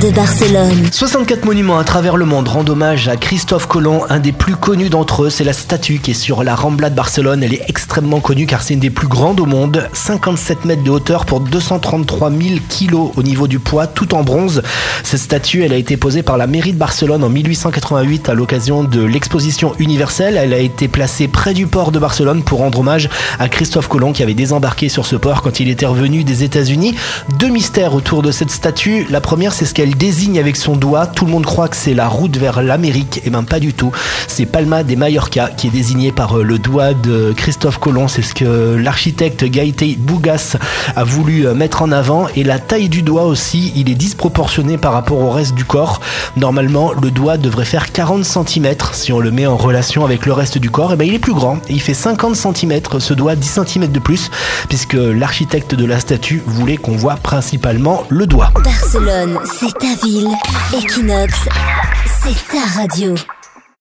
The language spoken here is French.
de Barcelone. 64 monuments à travers le monde rendent hommage à Christophe Colomb. Un des plus connus d'entre eux, c'est la statue qui est sur la Rambla de Barcelone. Elle est extrêmement connue car c'est une des plus grandes au monde. 57 mètres de hauteur pour 233 000 kilos au niveau du poids, tout en bronze. Cette statue, elle a été posée par la mairie de Barcelone en 1888 à l'occasion de l'exposition universelle. Elle a été placée près du port de Barcelone pour rendre hommage à Christophe Colomb qui avait désembarqué sur ce port quand il était revenu des États-Unis. Deux mystères autour de cette statue. La première, c'est ce qu'elle désigne avec son doigt. Tout le monde croit que c'est la route vers l'Amérique. Et eh ben pas du tout. C'est Palma de Mallorca qui est désigné par euh, le doigt de Christophe Colomb. C'est ce que l'architecte Gaëté Bougas a voulu euh, mettre en avant. Et la taille du doigt aussi, il est disproportionné par rapport au reste du corps. Normalement, le doigt devrait faire 40 cm si on le met en relation avec le reste du corps. Et eh ben il est plus grand. Il fait 50 cm. Ce doigt 10 cm de plus puisque l'architecte de la statue voulait qu'on voit principalement le doigt. Ta ville. Equinox, c'est ta radio.